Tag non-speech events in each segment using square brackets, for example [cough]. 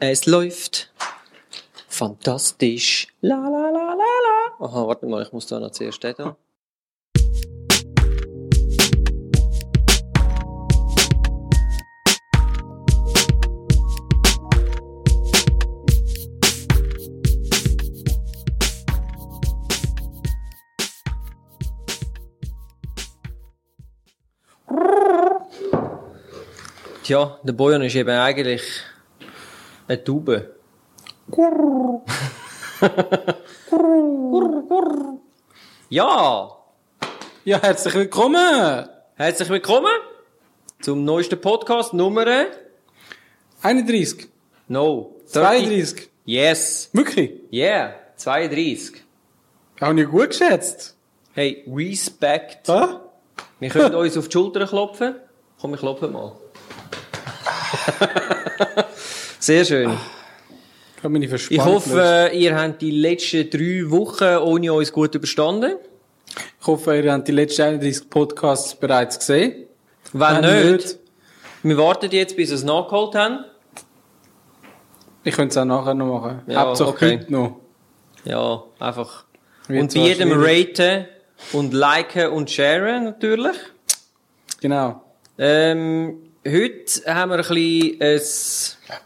Es läuft. Fantastisch. La la la la la. Aha, warte mal, ich muss da noch zuerst den Tja, der Bojan ist eben eigentlich eine Taube. ja, Ja, herzlich willkommen! herzlich willkommen zum neuesten Podcast Nummer 31, No 32. Yes, Wirklich? yeah, 32. Habe ich gut geschätzt. Hey, Respect. Ha? Wir können uns auf die Schulter klopfen. Komm, ich klopfe mal. [laughs] Sehr schön. Ich meine Ich gelöst. hoffe, ihr habt die letzten drei Wochen ohne uns gut überstanden. Ich hoffe, ihr habt die letzten 31 Podcasts bereits gesehen. Wenn Wenn nicht, wir warten jetzt, bis wir es nachgeholt haben. Ich könnte es auch nachher noch machen. Ja, Hauptsache okay. heute noch. Ja, einfach. Wird und bei jedem schwierig. raten und liken und sharen natürlich. Genau. Ähm, heute haben wir ein bisschen ein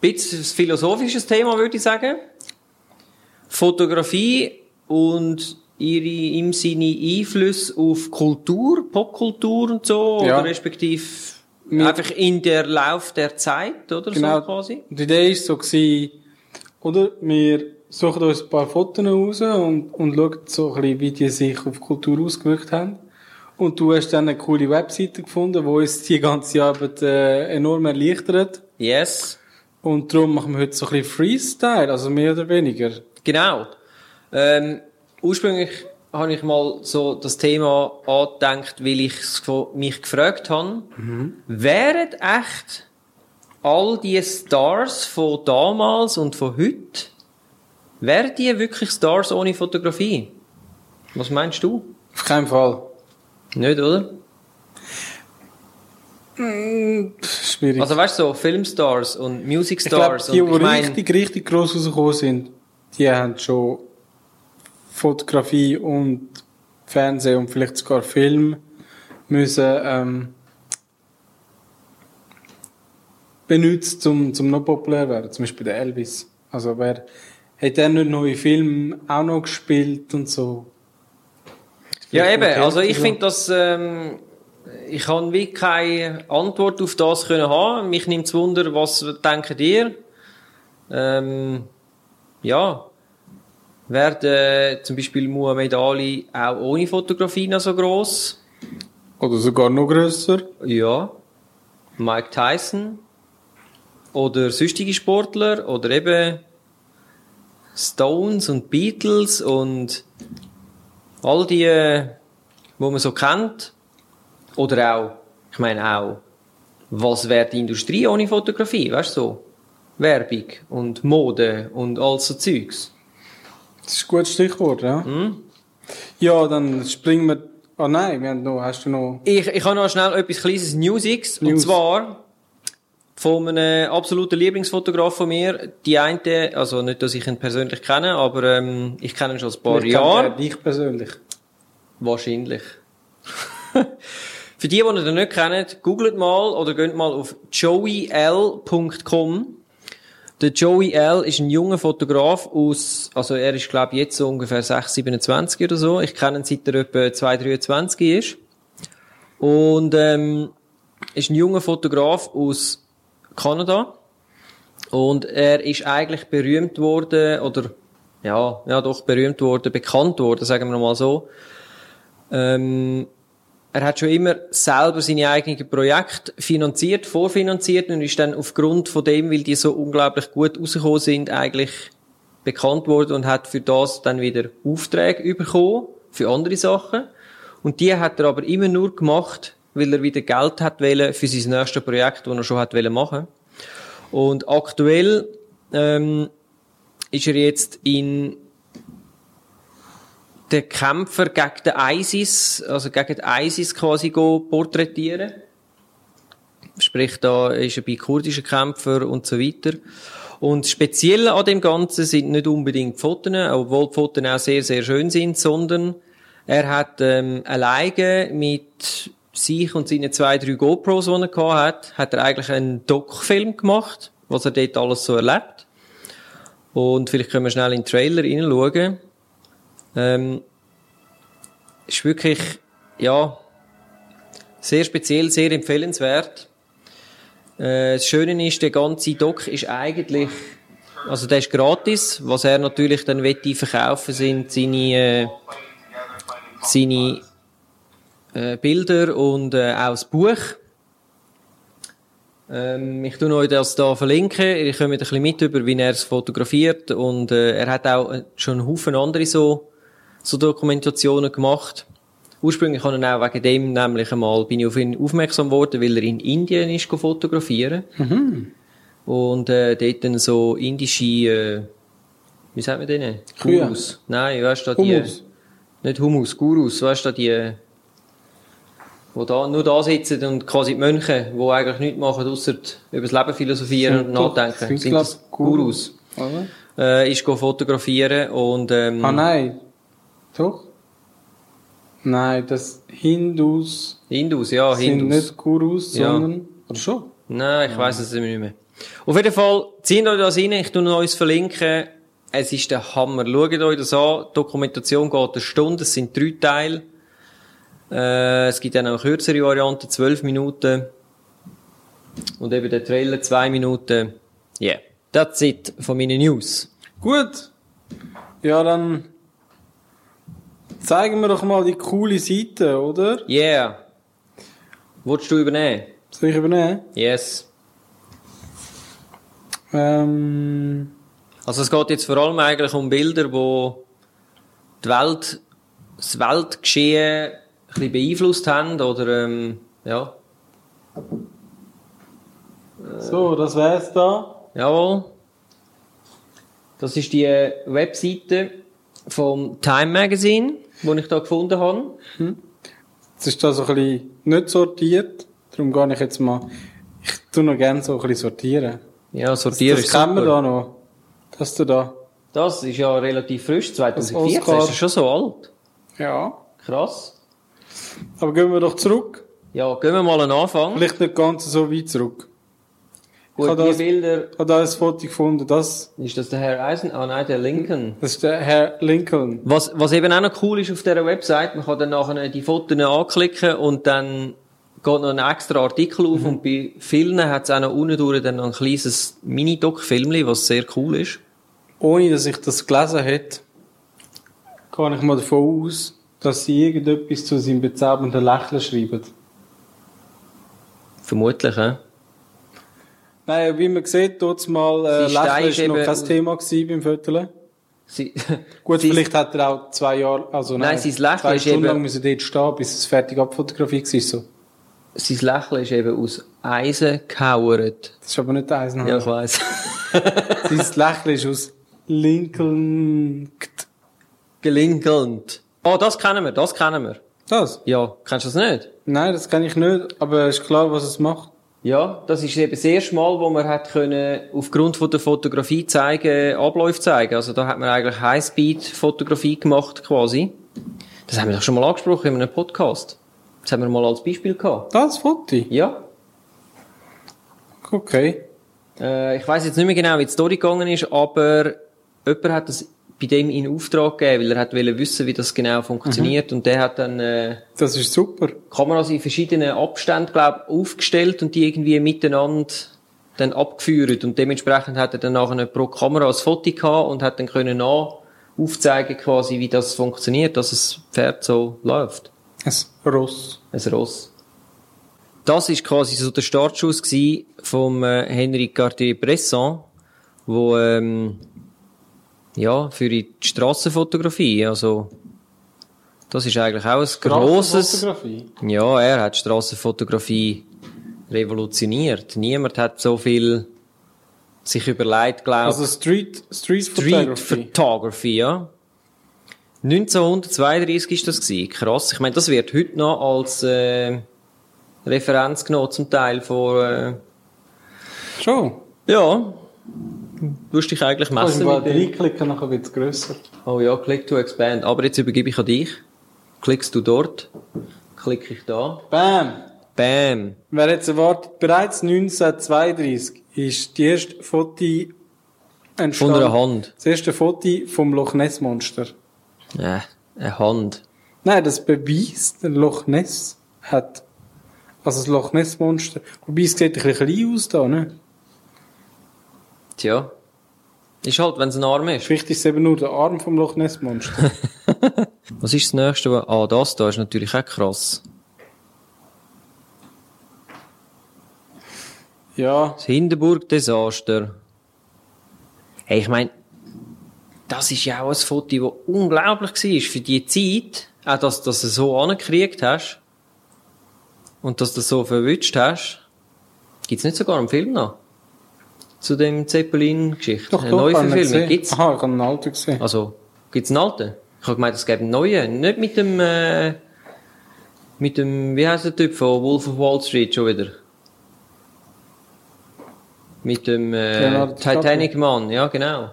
bisschen philosophisches Thema, würde ich sagen. Fotografie und ihre im Sinne Einfluss auf Kultur, Popkultur und so, Ja. oder respektive einfach in der Lauf der Zeit, oder Genau. so quasi. Die Idee war so, gewesen, oder? Wir suchen uns ein paar Fotos raus und, und schauen so ein bisschen, wie die sich auf Kultur ausgewirkt haben. Und du hast dann eine coole Webseite gefunden, die uns die ganze Arbeit äh, enorm erleichtert. Yes. Und darum machen wir heute so ein bisschen Freestyle, also mehr oder weniger. Genau. Ähm, ursprünglich habe ich mal so das Thema angedenkt, weil ich mich gefragt habe, wären echt all die Stars von damals und von heute, wären die wirklich Stars ohne Fotografie? Was meinst du? Auf keinen Fall. Nicht, oder? Pff, schwierig. Also weißt du, so Filmstars und Music ich glaube, Stars die, und die ich mein, richtig, richtig gross rausgekommen sind, die haben schon Fotografie und Fernsehen und vielleicht sogar Film müssen ähm, benutzt, um, zum noch populär werden. Zum Beispiel der Elvis. Also wer hat der nicht neue Filme auch noch gespielt und so? Ja, eben. Also ich finde das, ähm, ich kann wie keine Antwort auf das können haben. Mich nimmt Wunder, was denkt ihr? Ähm, ja. Werden zum Beispiel Muhammad Ali auch ohne Fotografie noch so gross? Oder sogar noch grösser. Ja. Mike Tyson? Oder sonstige Sportler? Oder eben Stones und Beatles und all die, äh, wo man so kennt? Oder auch, ich meine auch, was wäre die Industrie ohne Fotografie? Weißt du so? Werbung und Mode und all so Zeugs. Das ist ein gutes Stichwort, ja. Hm? Ja, dann springen wir. Ah nein, wir haben noch, hast du noch. Ich, ich habe noch schnell etwas kleines. Und News. zwar von einem absoluten Lieblingsfotograf von mir. Die eine, also nicht, dass ich ihn persönlich kenne, aber ähm, ich kenne ihn schon ein paar kennt Jahre. Dich persönlich. Wahrscheinlich. [laughs] Für die, die ihn nicht kennen, googelt mal oder geht mal auf joeyl.com. Der Joey L. ist ein junger Fotograf aus, also er ist, glaube ich, jetzt so ungefähr 6, 27 oder so. Ich kenne ihn seit er etwa 2, 23 ist. Und, ähm, ist ein junger Fotograf aus Kanada. Und er ist eigentlich berühmt worden, oder, ja, ja doch, berühmt worden, bekannt worden, sagen wir mal so. Ähm, er hat schon immer selber seine eigenen Projekte finanziert, vorfinanziert und ist dann aufgrund von dem, weil die so unglaublich gut rausgekommen sind, eigentlich bekannt worden und hat für das dann wieder Aufträge bekommen, für andere Sachen. Und die hat er aber immer nur gemacht, weil er wieder Geld hat für sein nächstes Projekt, das er schon hat wollen machen. Und aktuell ähm, ist er jetzt in den Kämpfer gegen den ISIS, also gegen den ISIS quasi porträtieren. Sprich, da ist er bei kurdischen Kämpfern und so weiter. Und speziell an dem Ganzen sind nicht unbedingt die Fotos, obwohl die Fotos auch sehr, sehr schön sind, sondern er hat ähm, alleine mit sich und seinen zwei, drei GoPros, die er gehabt hat, hat er eigentlich einen Doc-Film gemacht, was er dort alles so erlebt. Und vielleicht können wir schnell in den Trailer reinschauen. Ähm, ist wirklich, ja, sehr speziell, sehr empfehlenswert. Äh, das Schöne ist, der ganze Doc ist eigentlich, also der ist gratis. Was er natürlich dann wette verkaufen sind seine, äh, seine äh, Bilder und äh, auch das Buch. Ähm, ich tue euch das da verlinken. Ihr kommt ein bisschen mit über, wie er es fotografiert und äh, er hat auch äh, schon einen Haufen andere so, so Dokumentationen gemacht. Ursprünglich habe ich auch wegen dem nämlich einmal bin ich auf ihn aufmerksam geworden, weil er in Indien ist fotografieren. Mhm. Und äh, dort dann so indische, äh, wie sagt man denen? Gurus. Nein, weißt du, die, Hummus. nicht Humus, Gurus, weißt du, die, wo da, nur da sitzen und quasi die Mönche, die eigentlich nichts machen, außer über das Leben philosophieren und nachdenken. sind Sind das Gurus? Äh, ist go fotografieren und, ähm, Ah nein. Doch? Nein, das Hindus Hindus, ja, sind Hindus. nicht Gurus, Ja. sondern... Oder schon? Nein, ich weiss es nicht mehr. Auf jeden Fall, zieht euch das rein, ich tue euch verlinken. Es ist der Hammer. Schaut euch das an. Die Dokumentation geht eine Stunde, es sind drei Teile. Äh, es gibt dann auch kürzere Variante, zwölf Minuten. Und eben der Trailer, zwei Minuten. Yeah. That's it von meinen News. Gut. Ja, dann zeigen wir doch mal die coole Seite, oder? Yeah. Wolltest du übernehmen? Soll ich übernehmen? Yes. Ähm, Also es geht jetzt vor allem eigentlich um Bilder, wo die Welt, das Weltgeschehen bisschen beeinflusst haben oder ähm, ja, so, das wär's da. jawohl. Das ist die äh, Webseite vom Time Magazine, die ich da gefunden habe. Jetzt ist da so ein bisschen nicht sortiert. Darum gehe ich jetzt mal... Ich tu noch gerne so ein bisschen sortieren. Ja, sortieren das ist kennen wir da noch. Das du da. Das ist ja relativ frisch, 2014. Oscar. Ist das schon so alt? Ja. Krass. Aber gehen wir doch zurück. Ja, gehen wir mal an den Anfang. Vielleicht nicht ganz so weit zurück. Gut, habe die Bilder, Ich habe da ein Foto gefunden. Das, ist das der Herr Eisen? Ah nein, der Lincoln. das ist der Herr Lincoln. Was, was eben auch noch cool ist auf dieser Website, man kann dann nachher die Fotos anklicken und dann geht noch ein extra Artikel auf und bei vielen hat es auch noch unten durch dann noch ein kleines Mini-Doc-Filmchen, was sehr cool ist. Ohne dass ich das gelesen hätte, gehe ich mal davon aus, dass sie irgendetwas zu seinem bezaubernden Lächeln schreiben. Vermutlich, hä? Nein, wie man sieht, dort mal, äh, Lächeln war noch kein Thema gewesen beim Viertel. Sie, [laughs] Gut, vielleicht hat er auch zwei Jahre, also nein, Nein, sein Lächeln zwei ist Stunden lang müssen dort stehen, bis es fertig abfotografiert war. So. Sein Lächeln ist eben aus Eisen gehauert. Das ist aber nicht eins. Ja, ich weiss. [laughs] Sein Lächeln ist aus Lincoln. Gelinkelnd. Oh, das kennen wir, das kennen wir. Das? Ja, kennst du das nicht? Nein, das kann ich nicht, aber ist klar, was es macht. Ja, das ist eben das erste Mal, wo man hat können, aufgrund von der Fotografie zeigen, Abläufe zeigen. Also da hat man eigentlich Highspeed-Fotografie gemacht, quasi. Das haben wir doch schon mal angesprochen in einem Podcast. Das haben wir mal als Beispiel gehabt. Das Foto? Ja. Okay. Äh, ich weiß jetzt nicht mehr genau, wie die Story gegangen ist, aber jemand hat das bei dem in Auftrag gegeben, weil er hat wollte wissen, wie das genau funktioniert. Und der hat dann, äh, Das ist super. Kameras in verschiedenen Abständen, glaub, aufgestellt und die irgendwie miteinander dann abgeführt. Und dementsprechend hat er dann nachher pro Kamera ein Foto gehabt und hat dann können nach aufzeigen quasi, wie das funktioniert, dass das Pferd so läuft. Ein Ross. Ein Ross. Das ist quasi so der Startschuss gsi vom äh, Henri Cartier-Bresson, wo ähm, ja für die Strassenfotografie, also das ist eigentlich auch ein grosses ja, er hat Strassenfotografie revolutioniert. Niemand hat so viel sich überlegt, glaube Also Street, Street, Street Photography. Photography, ja. 1932 ist das gewesen. Krass. Ich meine, das wird heute noch als, äh, Referenz genommen zum Teil von, äh, Schon. ja, du dich eigentlich Kannst messen du mal mit dem. reinklicken, nachher wird es grösser. Oh ja, click to expand. Aber jetzt übergebe ich an dich. Klickst du dort, klicke ich da. Bam! Bam. Wer jetzt erwartet, bereits 1932 ist die erste Foto Von entstanden. einer Hand. Das erste Foto vom Loch Ness Monster. Äh, eine Hand. Nein, das beweist, der Loch Ness hat, also das Loch Ness Monster, wobei es sieht ein bisschen klein aus da, ne? Tja. Ist halt, wenn es ein Arm ist. Vielleicht ist es eben nur der Arm vom Loch Ness Monster. [laughs] Was ist das nächste? was- Ah, das da ist natürlich auch krass. ja, Das Hindenburg-Desaster. Hey, ich mein, das ist ja auch ein Foto, das unglaublich war für die Zeit. Auch, dass, dass du so angekriegt hast. Und dass du das so verwünscht hast. Gibt's nicht sogar einen Film noch? Zu dem Zeppelin-Geschichte? doch, Eine doch, Neuverfilmung? gesehen. Gibt's? Aha, ich habe einen alten gesehen. Also, gibt's einen alten? Ich habe gemeint, es gäbe einen neuen. Nicht mit dem, äh, mit dem, wie heißt der Typ von Wolf of Wall Street schon wieder? Mit dem, äh, Leonardo DiCaprio. Titanic Mann, ja, genau.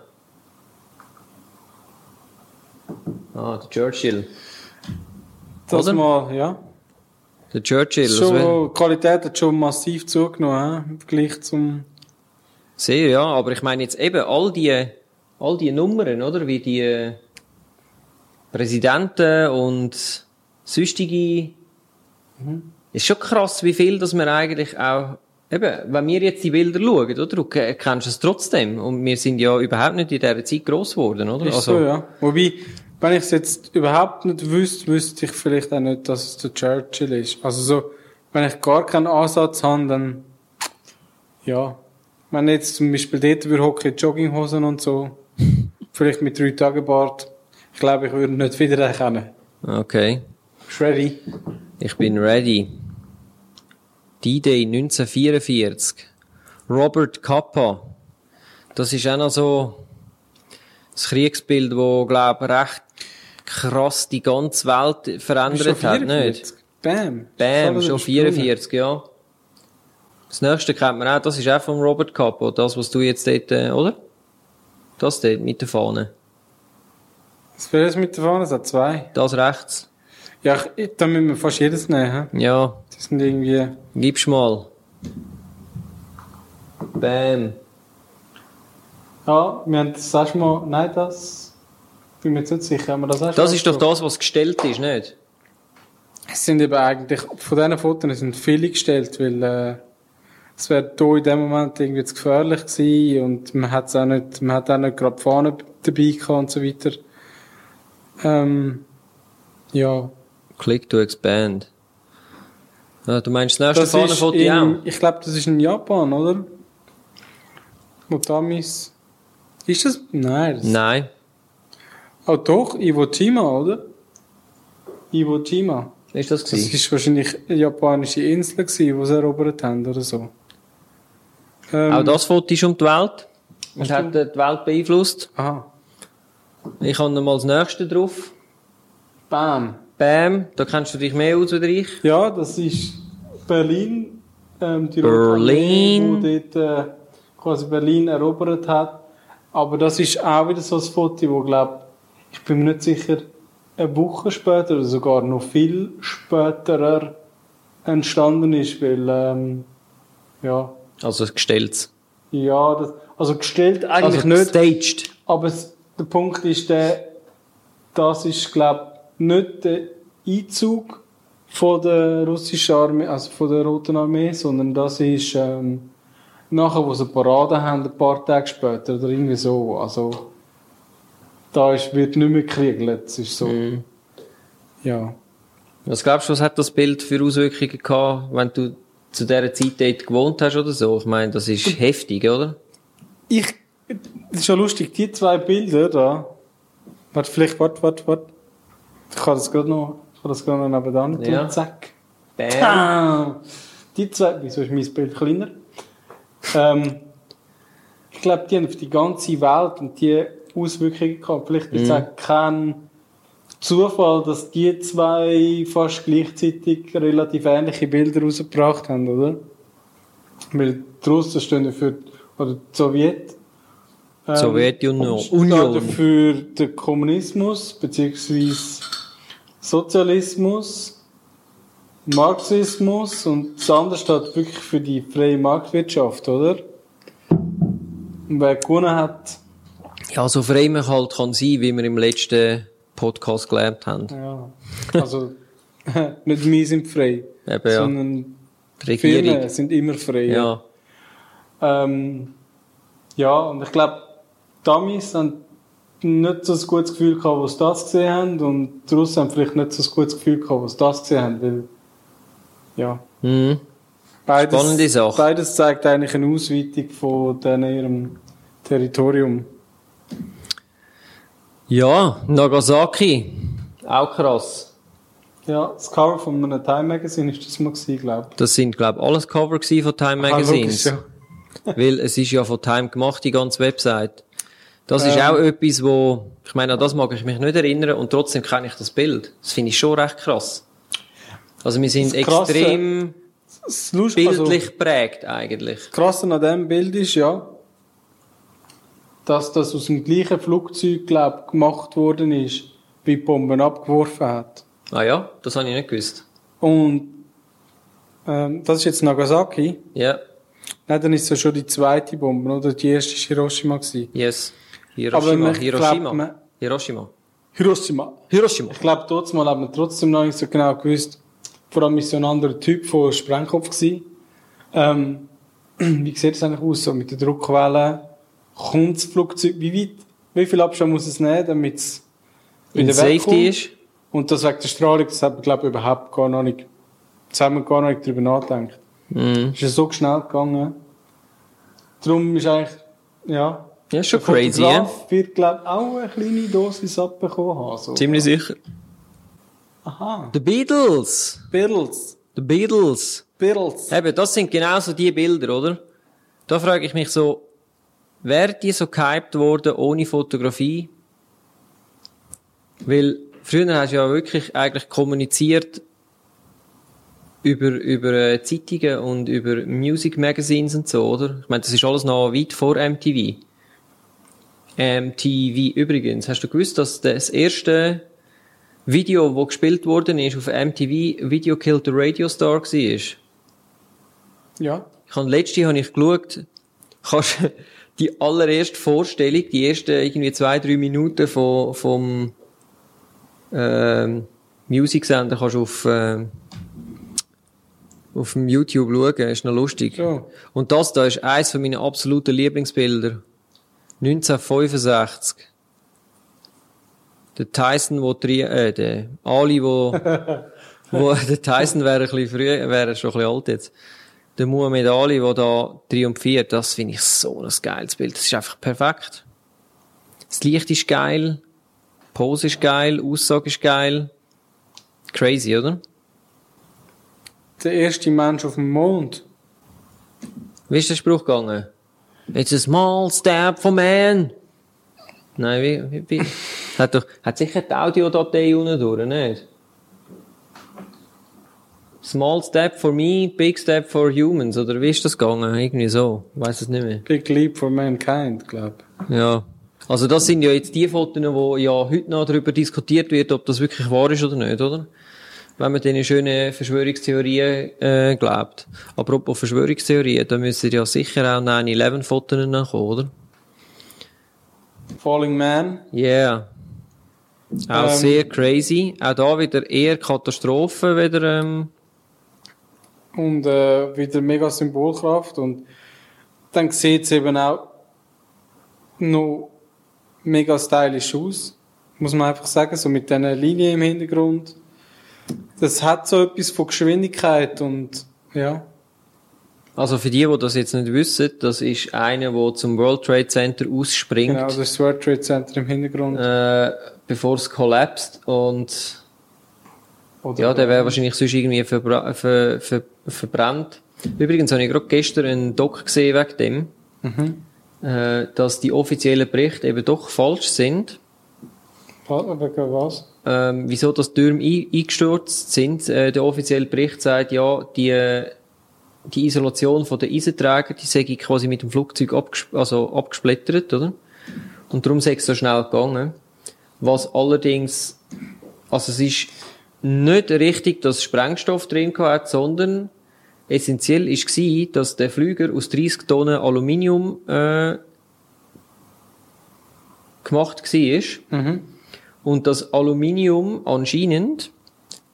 Ah, der Churchill. Das oder? mal, ja. Der Churchill, Schon, die Qualität hat schon massiv zugenommen, he? im Vergleich zum, Sehr, ja, aber ich meine jetzt eben all die, all die Nummern, oder? Wie die äh, Präsidenten und sonstige. Ist schon krass, wie viel, dass wir eigentlich auch, eben, wenn wir jetzt die Bilder schauen, oder? Du ke- kennst es trotzdem. Und wir sind ja überhaupt nicht in dieser Zeit gross geworden, oder? ist so, ja. Wobei, wenn ich es jetzt überhaupt nicht wüsste, wüsste ich vielleicht auch nicht, dass es der Churchill ist. Also so, wenn ich gar keinen Ansatz habe, dann, ja. Wenn ich jetzt zum Beispiel dort würde hocken, in Jogginghosen und so, vielleicht mit drei Tagen Bart, ich glaube, ich würde nicht wieder erkennen. Okay. Bist du ready? Ich bin ready. D-Day 1944. Robert Kappa. Das ist auch noch so das Kriegsbild, wo, glaube ich, recht krass die ganze Welt verändert hat, nicht? Bam. Bam, schon übersprungen. 44, ja. Das nächste kennt man auch, das ist auch von Robert Kappa, das, was du jetzt dort, äh, oder? Das dort, mit der Fahne. Das mit der Fahne? Es hat zwei. Das rechts. Ja, ich, da müssen wir fast jedes nehmen. hä? Ja, Die sind irgendwie, gib's mal. Bam. ja, wir haben das erste Mal, nein, das, bin mir jetzt nicht sicher, haben wir das erste Das ist doch das, was gestellt ist, nicht? Es sind eben eigentlich, von diesen Fotos sind viele gestellt, weil, äh, es wäre hier in dem Moment irgendwie zu gefährlich gewesen und man hat auch nicht, man hat auch nicht gerade Fahne dabei gehabt und so weiter. Ähm, ja. Click to expand. Ja, du meinst das nächste Das Fahnenfoto in, auch? ich glaube, das ist in Japan, oder? Wo Tamis, ist das? Nein. Das Nein. Oh doch, Iwo Jima, oder? Iwo Jima. Ist das Das gewesen? ist wahrscheinlich eine japanische Insel gewesen, die sie erobert haben, oder so. Ähm, Auch das Foto ist um die Welt. Und hat die Welt beeinflusst. Aha. Ich habe mal das nächste drauf. Bam. Bam. Da kennst du dich mehr aus als ich. Ja, das ist Berlin. Ähm, die Berlin. Rote die dort äh, quasi Berlin erobert hat. Aber das ist auch wieder so ein Foto, wo, glaub, ich bin mir nicht sicher, eine Woche später oder sogar noch viel später entstanden ist, weil, ähm, ja, Also gestellt. ja, das, also gestellt eigentlich also nicht, staged. aber es, der Punkt ist der, das ist, glaub, nicht der Einzug von der russischen Armee, also von der Roten Armee, sondern das ist, ähm, nachher, wo sie Parade haben, ein paar Tage später, oder irgendwie so, also, da ist, wird nicht mehr gekriegelt, es ist so, Mhm. ja. Was glaubst du, was hat das Bild für Auswirkungen gehabt, wenn du zu dieser Zeit dort gewohnt hast oder so? Ich meine, das ist heftig, oder? Ich, das ist schon lustig, die zwei Bilder da, warte, vielleicht, warte, warte, warte, ich kann das gerade noch, ich kann das gerade noch nebenan tun, Ja. zack. Bam. Die zwei, wieso ist mein Bild kleiner? Ähm, ich glaube, die haben auf die ganze Welt und die Auswirkungen gehabt. Vielleicht ist es auch kein Zufall, dass die zwei fast gleichzeitig relativ ähnliche Bilder rausgebracht haben, oder? Weil die Russen stehen ja für, oder die Sowjet. ähm, Sowjetunion. Union. für den Kommunismus, beziehungsweise Sozialismus, Marxismus und das andere steht wirklich für die freie Marktwirtschaft, oder? Und wer gewonnen hat, Ja, so frei man halt kann sein, wie wir im letzten Podcast gelernt haben. ja, also, [laughs] nicht wir sind frei, Eben, ja. sondern Die Firmen Regierung. sind immer frei. Ja. Ähm, ja, und ich glaube, die Amis haben nicht so ein gutes Gefühl gehabt, was das gesehen haben, und die Russen haben vielleicht nicht so ein gutes Gefühl gehabt, was das gesehen haben, weil, ja, Mhm. beides, Spannende Sache. beides zeigt eigentlich eine Ausweitung von ihrem Territorium. Ja, Nagasaki. Auch krass. Ja, das Cover von einem Time Magazine ist das mal gewesen, glaube ich. Das sind, glaube ich, alles Cover von Time Ah, Magazines. logisch, ja. [laughs] Weil es ist ja von Time gemacht, die ganze Website. Das ist Ähm. auch etwas, wo, ich meine, an das mag ich mich nicht erinnern und trotzdem kenne ich das Bild. Das finde ich schon recht krass. Also wir sind Das Krasse- extrem also, bildlich geprägt eigentlich. das Krasse an diesem Bild ist ja, dass das aus dem gleichen Flugzeug, glaube ich, gemacht worden ist, wie die Bomben abgeworfen hat. Ah ja, das habe ich nicht gewusst. Und ähm, das ist jetzt Nagasaki. Ja, Nein, dann ist es ja schon die zweite Bombe, oder? Die erste war Hiroshima. Gewesen. yes. Aber Hiroshima, man Hiroshima. glaubt, man- Hiroshima. Hiroshima. Hiroshima. Ich glaube, dort mal hat man trotzdem noch nicht so genau gewusst, vor allem ist so ein anderer Typ von Sprengkopf gewesen. Ähm, [clears throat] wie sieht es eigentlich aus, so mit der Druckwelle? Kommt das Flugzeug, wie weit, wie viel Abstand muss es nehmen, damit es In wieder Safety wegkommt? ist. Und das wegen der Strahlung, das hat man, glaube ich, überhaupt gar noch nicht, wir gar noch nicht drüber nachgedacht. Mhm. Ist ja so schnell gegangen. Darum ist eigentlich, ja. Ja, ist schon der crazy, ja? Wird, glaube ich, auch eine kleine Dosis abbekommen haben. So. Ziemlich sicher. Aha. The Beatles. Beatles. The Beatles. Beatles. Eben, das sind genau so die Bilder, oder? Da frage ich mich so, wären die so gehypt worden ohne Fotografie? Weil früher hast du ja wirklich eigentlich kommuniziert über, über äh, Zeitungen und über Music Magazines und so, oder? Ich meine, das ist alles noch weit vor MTV. MTV übrigens. Hast du gewusst, dass das erste Video, das gespielt worden ist auf MTV, Video Killed the Radio Star war? Ja. Ich habe letzte habe ich geschaut, kannst die allererste Vorstellung, die ersten irgendwie zwei, drei Minuten von, vom ähm, Music-Sender kannst du auf, ähm, auf dem YouTube schauen, ist noch lustig. So. Und das da ist eins von meinen absoluten Lieblingsbilder. 1965. Der Tyson, wo tri äh, der Ali, wo, [laughs] wo, der Tyson wäre ein bisschen früh, wäre schon ein bisschen alt jetzt. Der Muhammad Ali, der da triumphiert, das finde ich so ein geiles Bild. Das ist einfach perfekt. Das Licht ist geil, Pose ist geil, Aussage ist geil. Crazy, oder? Der erste Mensch auf dem Mond. Wie ist der Spruch gegangen? It's a small step for man. Nein, wie, wie, wie? [laughs] hat doch, hat sicher die Audiodatei unten durch, nicht? Small step for me, big step for humans, oder wie ist das gegangen? Irgendwie so. Ich weiss es nicht mehr. Big Leap for Mankind, glaube Ja. Also das sind ja jetzt die Fotos, wo ja heute noch darüber diskutiert wird, ob das wirklich wahr ist oder nicht, oder? Wenn man diesen schönen Verschwörungstheorien äh, glaubt. Apropos Verschwörungstheorien, da müssen ja sicher auch 9-11-Fotos nachkommen, oder? Falling Man. Yeah. Auch Ähm. sehr crazy. Auch da wieder eher Katastrophe, wieder, ähm, Und äh, wieder mega Symbolkraft. Und dann sieht es eben auch noch mega stylisch aus. Muss man einfach sagen, so mit diesen Linien im Hintergrund. Das hat so etwas von Geschwindigkeit und ja. also für die, die das jetzt nicht wissen, das ist einer, der zum World Trade Center ausspringt. Genau, das World Trade Center im Hintergrund. äh, bevor es kollapst und Oder ja, der wäre wahrscheinlich sonst irgendwie verbra ver ver verbrannt. Übrigens habe ich gerade gestern einen Doc gesehen wegen dem, Mhm. äh, dass die offiziellen Berichte eben doch falsch sind Wegen was? ähm, wieso das Türme ein, eingestürzt sind. Äh, der offizielle Bericht sagt, ja, die, die Isolation von der Eisenträger, die sei quasi mit dem Flugzeug abges also abgesplittert, oder? Und darum sei es so schnell gegangen. Was allerdings, also es ist nicht richtig, dass Sprengstoff drin hat, sondern essentiell ist gsi, dass der Flüger aus 30 Tonnen Aluminium äh, gemacht war. Mhm. Und das Aluminium anscheinend,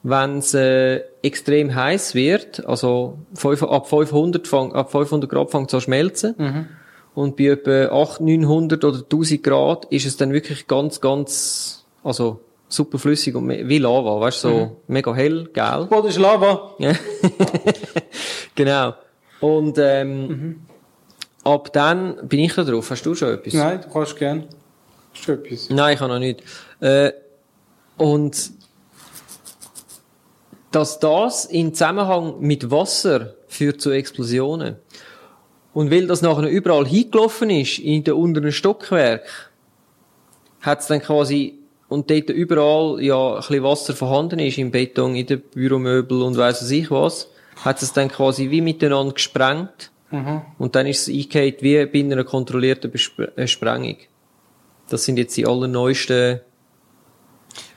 wenn es äh, extrem heiß wird, also ab 500, fang, ab 500 Grad fängt es an zu schmelzen. Mhm. Und bei etwa 800, 900 oder 1000 Grad ist es dann wirklich ganz, ganz, also super flüssig und wie Lava, weißt du, so mega hell, gel. Boden ist Lava. Ja. [laughs] genau. Und ähm, ab dann bin ich da drauf. Hast du schon etwas? Nein, du kannst gern. Hast du etwas? Nein, ich habe noch nicht. Äh, und dass das in Zusammenhang mit Wasser führt zu Explosionen. Und weil das nachher überall hingelaufen ist, in den unteren Stockwerk, hat es dann quasi, und dort überall ja ein bisschen Wasser vorhanden ist, im Beton, in den Büromöbel und weiss was ich was, hat es dann quasi wie miteinander gesprengt. Mhm. Und dann ist es eingeht wie bei einer kontrollierten Bespr äh, Sprengung. Das sind jetzt die allerneuesten.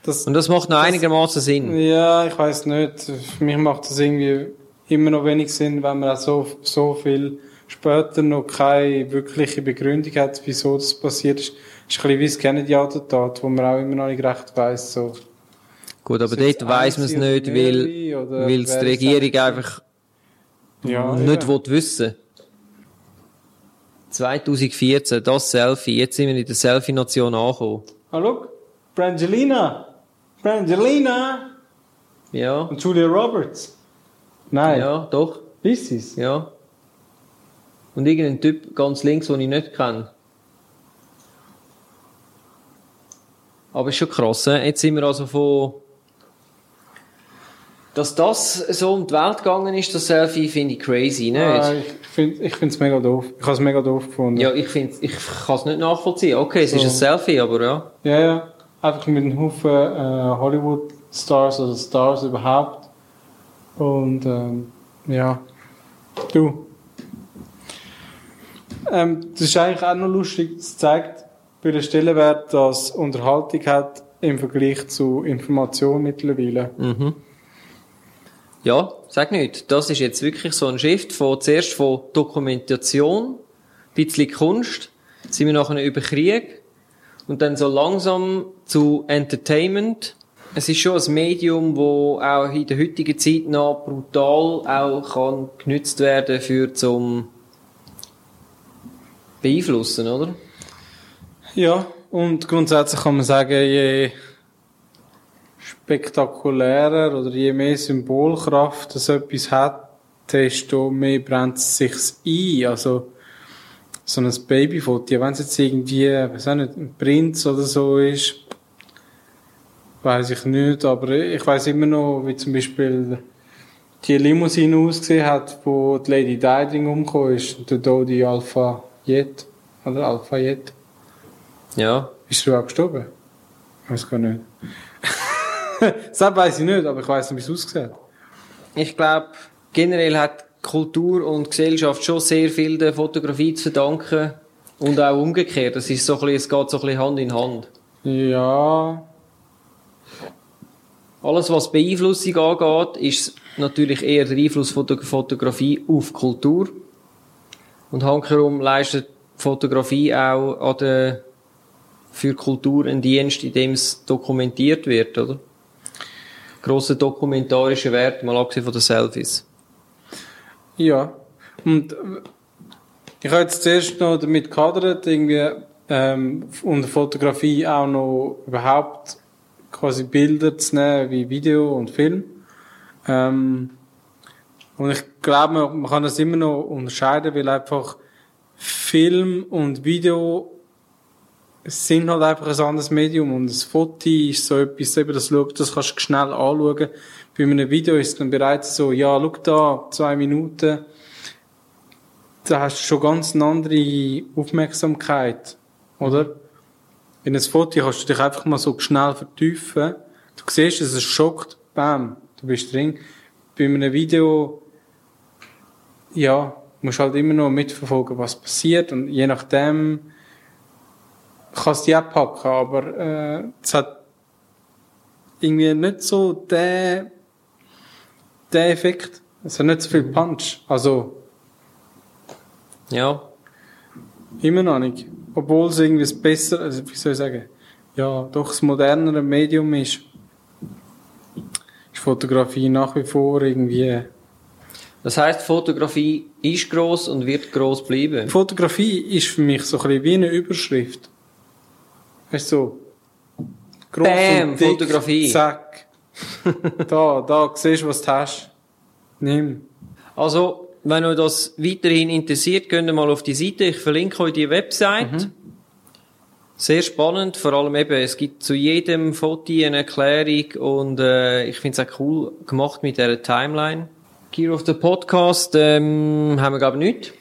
Das, Und das macht noch einigermaßen Sinn. ja, ich weiß nicht. Für mich macht das irgendwie immer noch wenig Sinn, wenn man auch so, so viel später noch keine wirkliche Begründung hat, wieso das passiert ist. Ist ein bisschen wie das Kennedy-Attentat, wo man auch immer noch nicht recht weiss, so. Gut, aber dort weiss man es nicht, weil, weil es die Regierung einfach Ja, nicht ja. wissen 2014, das Selfie. Jetzt sind wir in der Selfie-Nation angekommen. Ah, look. Brangelina. Brangelina. Ja. Und Julia Roberts. Nein. Ja, doch. Ist sie's? Ja. Und irgendein Typ ganz links, den ich nicht kenne. Aber ist schon krass? Jetzt sind wir also von, dass das so um die Welt gegangen ist, das Selfie, finde ich crazy, nicht? Ah, ich finde ich find's mega doof. Ich habe es mega doof gefunden. Ja, ich finde, ich kann es nicht nachvollziehen. Okay, es ist So. ein Selfie, aber ja. Ja, ja. Einfach mit einem Haufen äh, Hollywood-Stars oder Stars überhaupt. Und ähm, ja. Du. Ähm, das ist eigentlich auch noch lustig. Es zeigt, welchen Stellenwert das Unterhaltung hat im Vergleich zu Information mittlerweile. Mhm. Ja, sag nicht. Das ist jetzt wirklich so ein Shift von zuerst von Dokumentation, ein bisschen Kunst, sind wir nachher über Krieg und dann so langsam zu Entertainment. Es ist schon ein Medium, wo auch in der heutigen Zeit noch brutal auch kann genützt werden für zum beeinflussen, oder? Ja, und grundsätzlich kann man sagen, je spektakulärer oder je mehr Symbolkraft das etwas hat, desto mehr brennt es sich ein. Also, so ein Babyfoto, wenn es jetzt irgendwie, weiß auch nicht, ein Prinz oder so ist, weiß ich nicht, aber ich weiß immer noch, wie zum Beispiel die Limousine ausgesehen hat, wo die Lady Di drin umgekommen ist, und der Dodi Alpha Jet, oder Alpha Jet. Ja. Ist du auch gestorben? Ich weiß gar nicht. [laughs] das weiß ich nicht, aber ich weiß nicht, wie es aussieht. Ich glaube, generell hat Kultur und Gesellschaft schon sehr viel der Fotografie zu verdanken. Und auch umgekehrt. Das ist so ein bisschen, es geht so ein bisschen Hand in Hand. Ja, Alles, was Beeinflussung angeht, ist natürlich eher der Einfluss von der Fotografie auf Kultur. Und handherum leistet Fotografie auch an der, für Kultur einen Dienst, in dem es dokumentiert wird, oder? Grosser dokumentarischer Wert, mal abgesehen von den Selfies. ja. Und ich habe jetzt zuerst noch damit gehadert, irgendwie ähm, unter Fotografie auch noch überhaupt quasi Bilder zu nehmen, wie Video und Film. Ähm, und ich glaube, man, man kann das immer noch unterscheiden, weil einfach Film und Video sind halt einfach ein anderes Medium und das Foto ist so etwas, eben das, das kannst du schnell anschauen. Bei einem Video ist es dann bereits so, ja, schau da, zwei Minuten, da hast du schon ganz eine andere Aufmerksamkeit, oder? In ein Foto kannst du dich einfach mal so schnell vertiefen. Du siehst, es schockt, bam, du bist drin. Bei einem Video, ja, musst halt immer noch mitverfolgen, was passiert und je nachdem kannst du die auch packen, aber äh, es hat irgendwie nicht so den, den Effekt. Es hat nicht so viel Punch. Also, Ja. immer noch nicht. Obwohl es irgendwie das bessere, also wie soll ich sagen, ja, doch das modernere Medium ist, ist Fotografie nach wie vor irgendwie. Das heisst, Fotografie ist gross und wird gross bleiben. Fotografie ist für mich so ein bisschen wie eine Überschrift. Weißt du, so. gross Bam, und dick, Fotografie. Zack. [laughs] da, da, siehst du, was du hast. Nimm. Also, wenn euch das weiterhin interessiert, geht mal auf die Seite. Ich verlinke euch die Website. Sehr spannend, vor allem eben, es gibt zu jedem Foto eine Erklärung und äh, ich finde es auch cool gemacht mit dieser Timeline. Gear of the Podcast ähm, haben wir glaube ich nicht.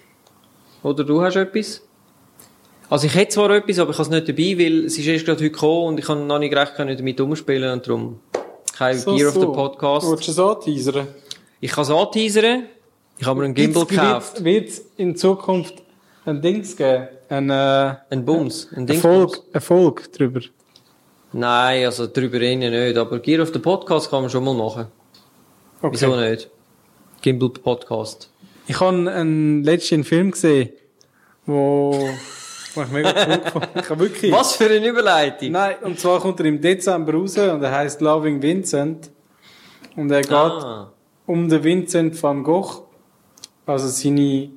Oder du hast etwas? Also ich hätte zwar etwas, aber ich habe es nicht dabei, weil es ist erst gerade heute gekommen und ich habe noch nicht recht können damit umspielen und darum kein Gear of the Podcast. Willst du es anteasern? Ich kann es anteasern. Ich habe mir einen Gimbal gekauft. Wird es in Zukunft ein Dings geben? Ein, äh, Ein Bums. Ein Erfolg, Erfolg drüber. Nein, also drüber innen nicht. Aber Gear of the Podcast kann man schon mal machen. Okay. Wieso nicht? Gimbal Podcast. Ich habe einen letzten Film gesehen, wo, [laughs] ich mega cool [laughs] gefunden Ich habe wirklich... Was für eine Überleitung! Nein, und zwar kommt er im Dezember raus und er heißt Loving Vincent. Und er geht Ah, um den Vincent van Gogh. Also seine,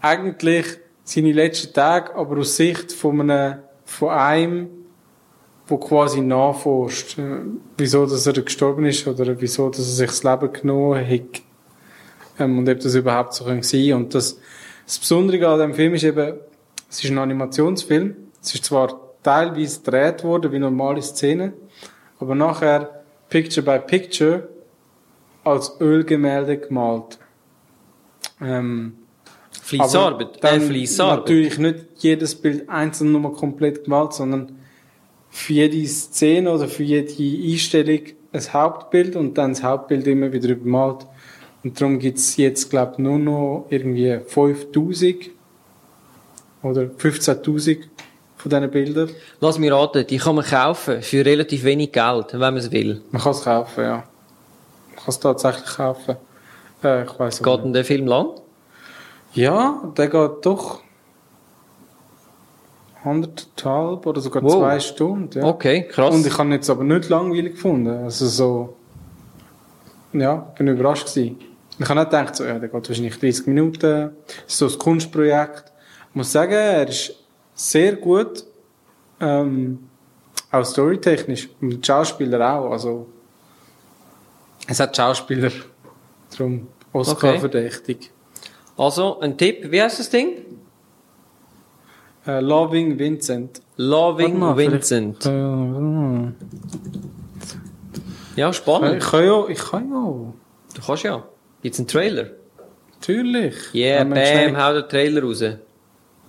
eigentlich seine letzten Tage, aber aus Sicht von einem, von einem, wo quasi nachforscht, äh, wieso, dass er gestorben ist oder wieso, dass er sich das Leben genommen hat. Ähm, und ob das überhaupt so sein kann. Und das, das Besondere an dem Film ist eben, es ist ein Animationsfilm. Es ist zwar teilweise gedreht worden, wie normale Szenen, aber nachher Picture by Picture als Ölgemälde gemalt. Ähm, Äh, dann Fleissarbeit. Natürlich nicht jedes Bild einzeln nur komplett gemalt, sondern für jede Szene oder für jede Einstellung ein Hauptbild und dann das Hauptbild immer wieder übermalt. Und darum gibt's jetzt, glaube ich, nur noch irgendwie 5000 oder 15.000 von diesen Bildern. Lass mich raten, die kann man kaufen für relativ wenig Geld, wenn man es will. Man kann es kaufen, ja. Man kann es tatsächlich kaufen. Äh, ich weiss Geht denn der Film lang? Ja, der geht doch anderthalb oder sogar Wow. zwei Stunden. Ja. Okay, krass. Und ich habe ihn jetzt aber nicht langweilig gefunden. Also so, ja, bin überrascht gewesen. Ich habe nicht gedacht, so, ja, der geht wahrscheinlich 30 Minuten. Das ist so ein Kunstprojekt. Ich muss sagen, er ist sehr gut, ähm, auch storytechnisch. Und die Schauspieler auch, also, es hat Schauspieler, darum Oscar Okay. verdächtig. Also, ein Tipp, wie heißt das Ding? Äh, Loving Vincent. Loving mal, Vincent. Äh, Ja, Ich spannend. kann ja, ich kann ja. Du kannst ja. Gibt's einen Trailer? Natürlich. Yeah, bam, schnell- hau den Trailer raus.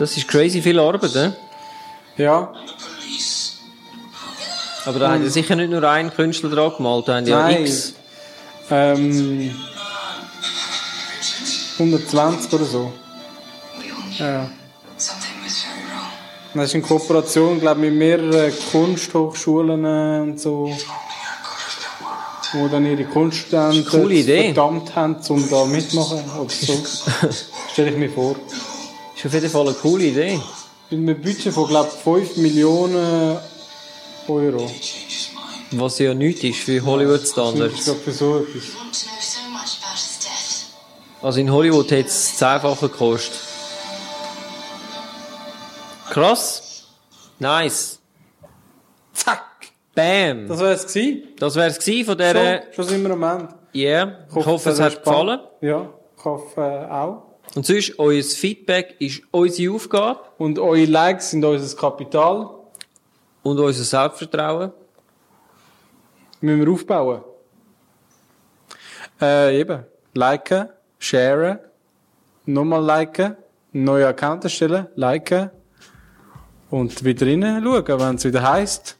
Das ist crazy viel Arbeit, ne? Ja. Aber da haben ja sicher nicht nur einen Künstler dran gemalt, da haben ja Nein. X. ähm, 120 oder so. Ja. Das ist in Kooperation, glaube ich, mit mehreren Kunsthochschulen äh, und so, wo dann ihre Kunststudenten verdammt haben, um da mitmachen oder so. [laughs] Stelle ich mir vor. Ist auf jeden Fall eine coole Idee. Mit einem Budget von, glaube ich, 5 Millionen Euro. Was ja nichts ist für Hollywood-Standards. glaube für so etwas. Also in Hollywood hätte es zehnfache gekostet. Krass. Nice. Bam! Das wär's gewesen. Das wär's gewesen von dieser, Schon, schon sind wir am Ende. yeah. Ich hoffe, es das hat ist spannend. gefallen. Ja, ich hoffe äh, auch. Und sonst, euer Feedback ist unsere Aufgabe Und eure Likes sind unser Kapital. und unser Selbstvertrauen. Müssen wir aufbauen. Äh, eben. Liken, sharen, nochmal liken, neuen Account erstellen, liken und wieder rein schauen, wenn es wieder heisst.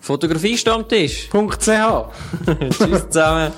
Fotografie-Stammtisch. .ch [laughs] Tschüss zusammen.